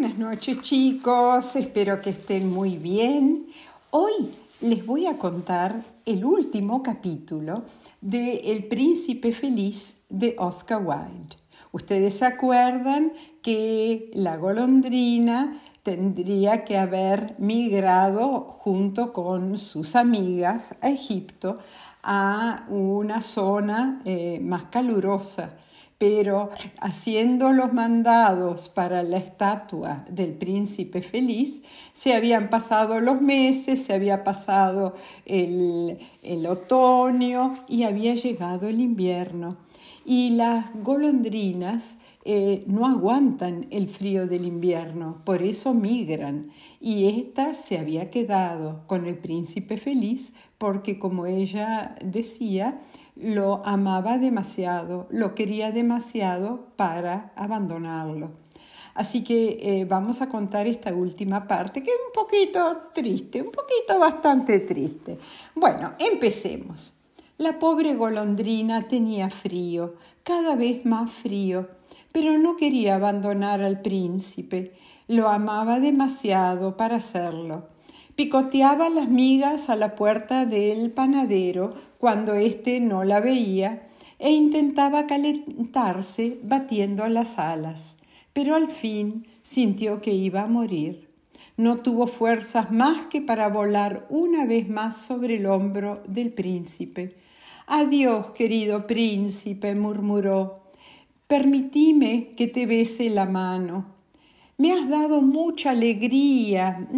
Buenas noches chicos, espero que estén muy bien. Hoy les voy a contar el último capítulo de El príncipe feliz de Oscar Wilde. Ustedes se acuerdan que la golondrina tendría que haber migrado junto con sus amigas a Egipto a una zona eh, más calurosa pero haciendo los mandados para la estatua del príncipe feliz, se habían pasado los meses, se había pasado el, otoño y había llegado el invierno. Y las golondrinas eh, no aguantan el frío del invierno, por eso migran. Y esta se había quedado con el príncipe feliz porque, como ella decía, lo amaba demasiado, lo quería demasiado para abandonarlo. Así que eh, vamos a contar esta última parte, que es un poquito triste, un poquito bastante triste. Bueno, empecemos. La pobre golondrina tenía frío, cada vez más frío, pero no quería abandonar al príncipe. Lo amaba demasiado para hacerlo. Picoteaba las migas a la puerta del panadero cuando éste no la veía e intentaba calentarse batiendo las alas, pero al fin sintió que iba a morir. No tuvo fuerzas más que para volar una vez más sobre el hombro del príncipe. Adiós, querido príncipe, murmuró. Permitime que te bese la mano me has dado mucha alegría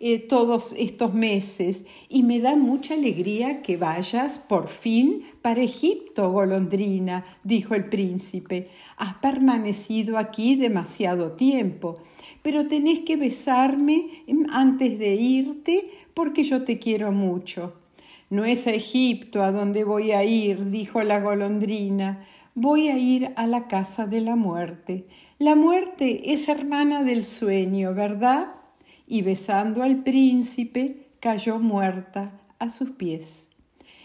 eh, todos estos meses y me da mucha alegría que vayas por fin para Egipto, golondrina, dijo el príncipe. Has permanecido aquí demasiado tiempo, pero tenés que besarme antes de irte porque yo te quiero mucho. No es a Egipto a donde voy a ir, dijo la golondrina, voy a ir a la casa de la muerte. La muerte es hermana del sueño, ¿verdad? Y besando al príncipe, cayó muerta a sus pies.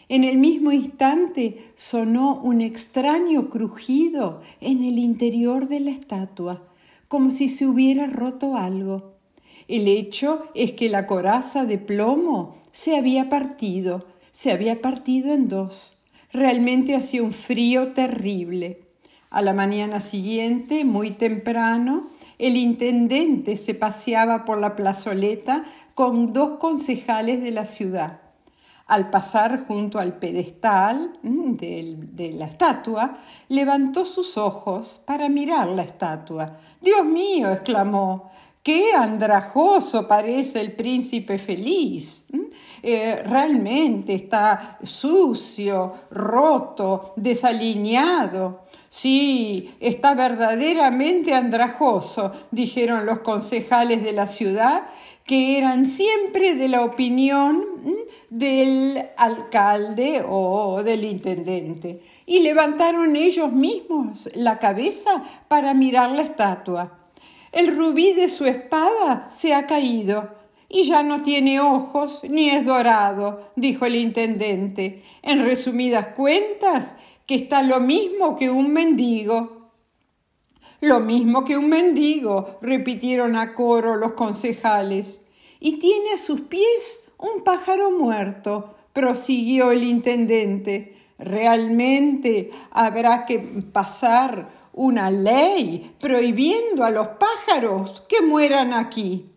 En el mismo instante sonó un extraño crujido en el interior de la estatua, como si se hubiera roto algo. El hecho es que la coraza de plomo se había partido, se había partido en dos. Realmente hacía un frío terrible. A la mañana siguiente, muy temprano, el intendente se paseaba por la plazoleta con dos concejales de la ciudad. Al pasar junto al pedestal mm, de, la estatua, levantó sus ojos para mirar la estatua. Dios mío, exclamó, qué andrajoso parece el príncipe feliz. Eh, realmente está sucio, roto, desalineado. Sí, está verdaderamente andrajoso, dijeron los concejales de la ciudad, que eran siempre de la opinión del alcalde o del intendente, y levantaron ellos mismos la cabeza para mirar la estatua. El rubí de su espada se ha caído y ya no tiene ojos ni es dorado, dijo el intendente. En resumidas cuentas, que está lo mismo que un mendigo. Lo mismo que un mendigo, repitieron a coro los concejales. Y tiene a sus pies un pájaro muerto, prosiguió el intendente. Realmente habrá que pasar una ley prohibiendo a los pájaros que mueran aquí.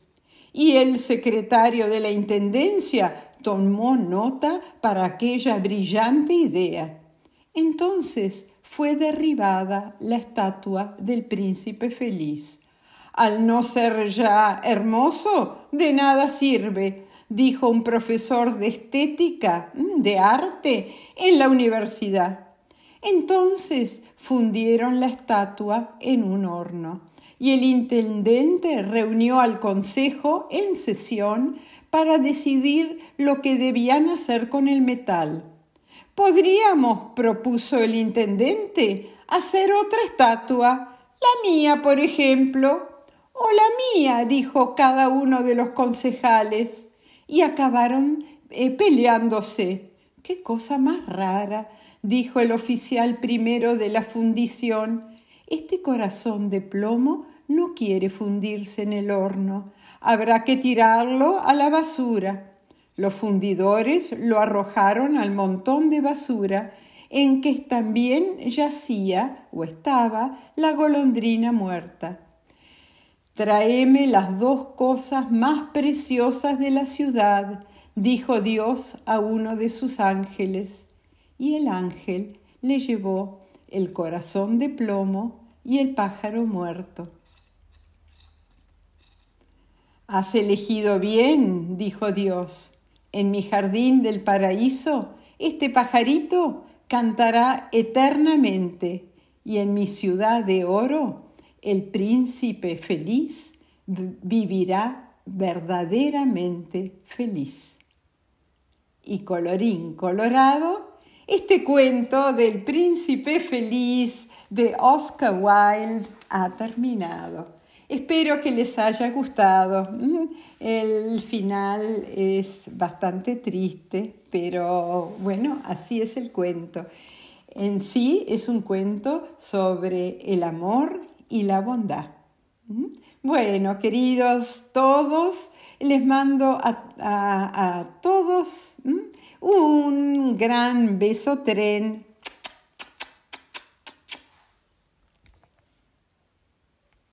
Y el secretario de la Intendencia tomó nota para aquella brillante idea. Entonces fue derribada la estatua del príncipe feliz. Al no ser ya hermoso, de nada sirve, dijo un profesor de estética, de arte, en la universidad. Entonces fundieron la estatua en un horno y el intendente reunió al consejo en sesión para decidir lo que debían hacer con el metal. Podríamos, propuso el intendente, hacer otra estatua, la mía, por ejemplo. O la mía, dijo cada uno de los concejales, y acabaron eh, peleándose. Qué cosa más rara, dijo el oficial primero de la fundición. Este corazón de plomo no quiere fundirse en el horno. Habrá que tirarlo a la basura. Los fundidores lo arrojaron al montón de basura en que también yacía o estaba la golondrina muerta. Traeme las dos cosas más preciosas de la ciudad, dijo Dios a uno de sus ángeles. Y el ángel le llevó el corazón de plomo y el pájaro muerto. Has elegido bien, dijo Dios. En mi jardín del paraíso, este pajarito cantará eternamente, y en mi ciudad de oro, el príncipe feliz vivirá verdaderamente feliz. Y colorín colorado, este cuento del príncipe feliz de Oscar Wilde ha terminado. Espero que les haya gustado. Mm, el final es bastante triste, pero bueno, así es el cuento. En sí es un cuento sobre el amor y la bondad. ¿Mm? Bueno, queridos todos, les mando a, todos un gran beso tren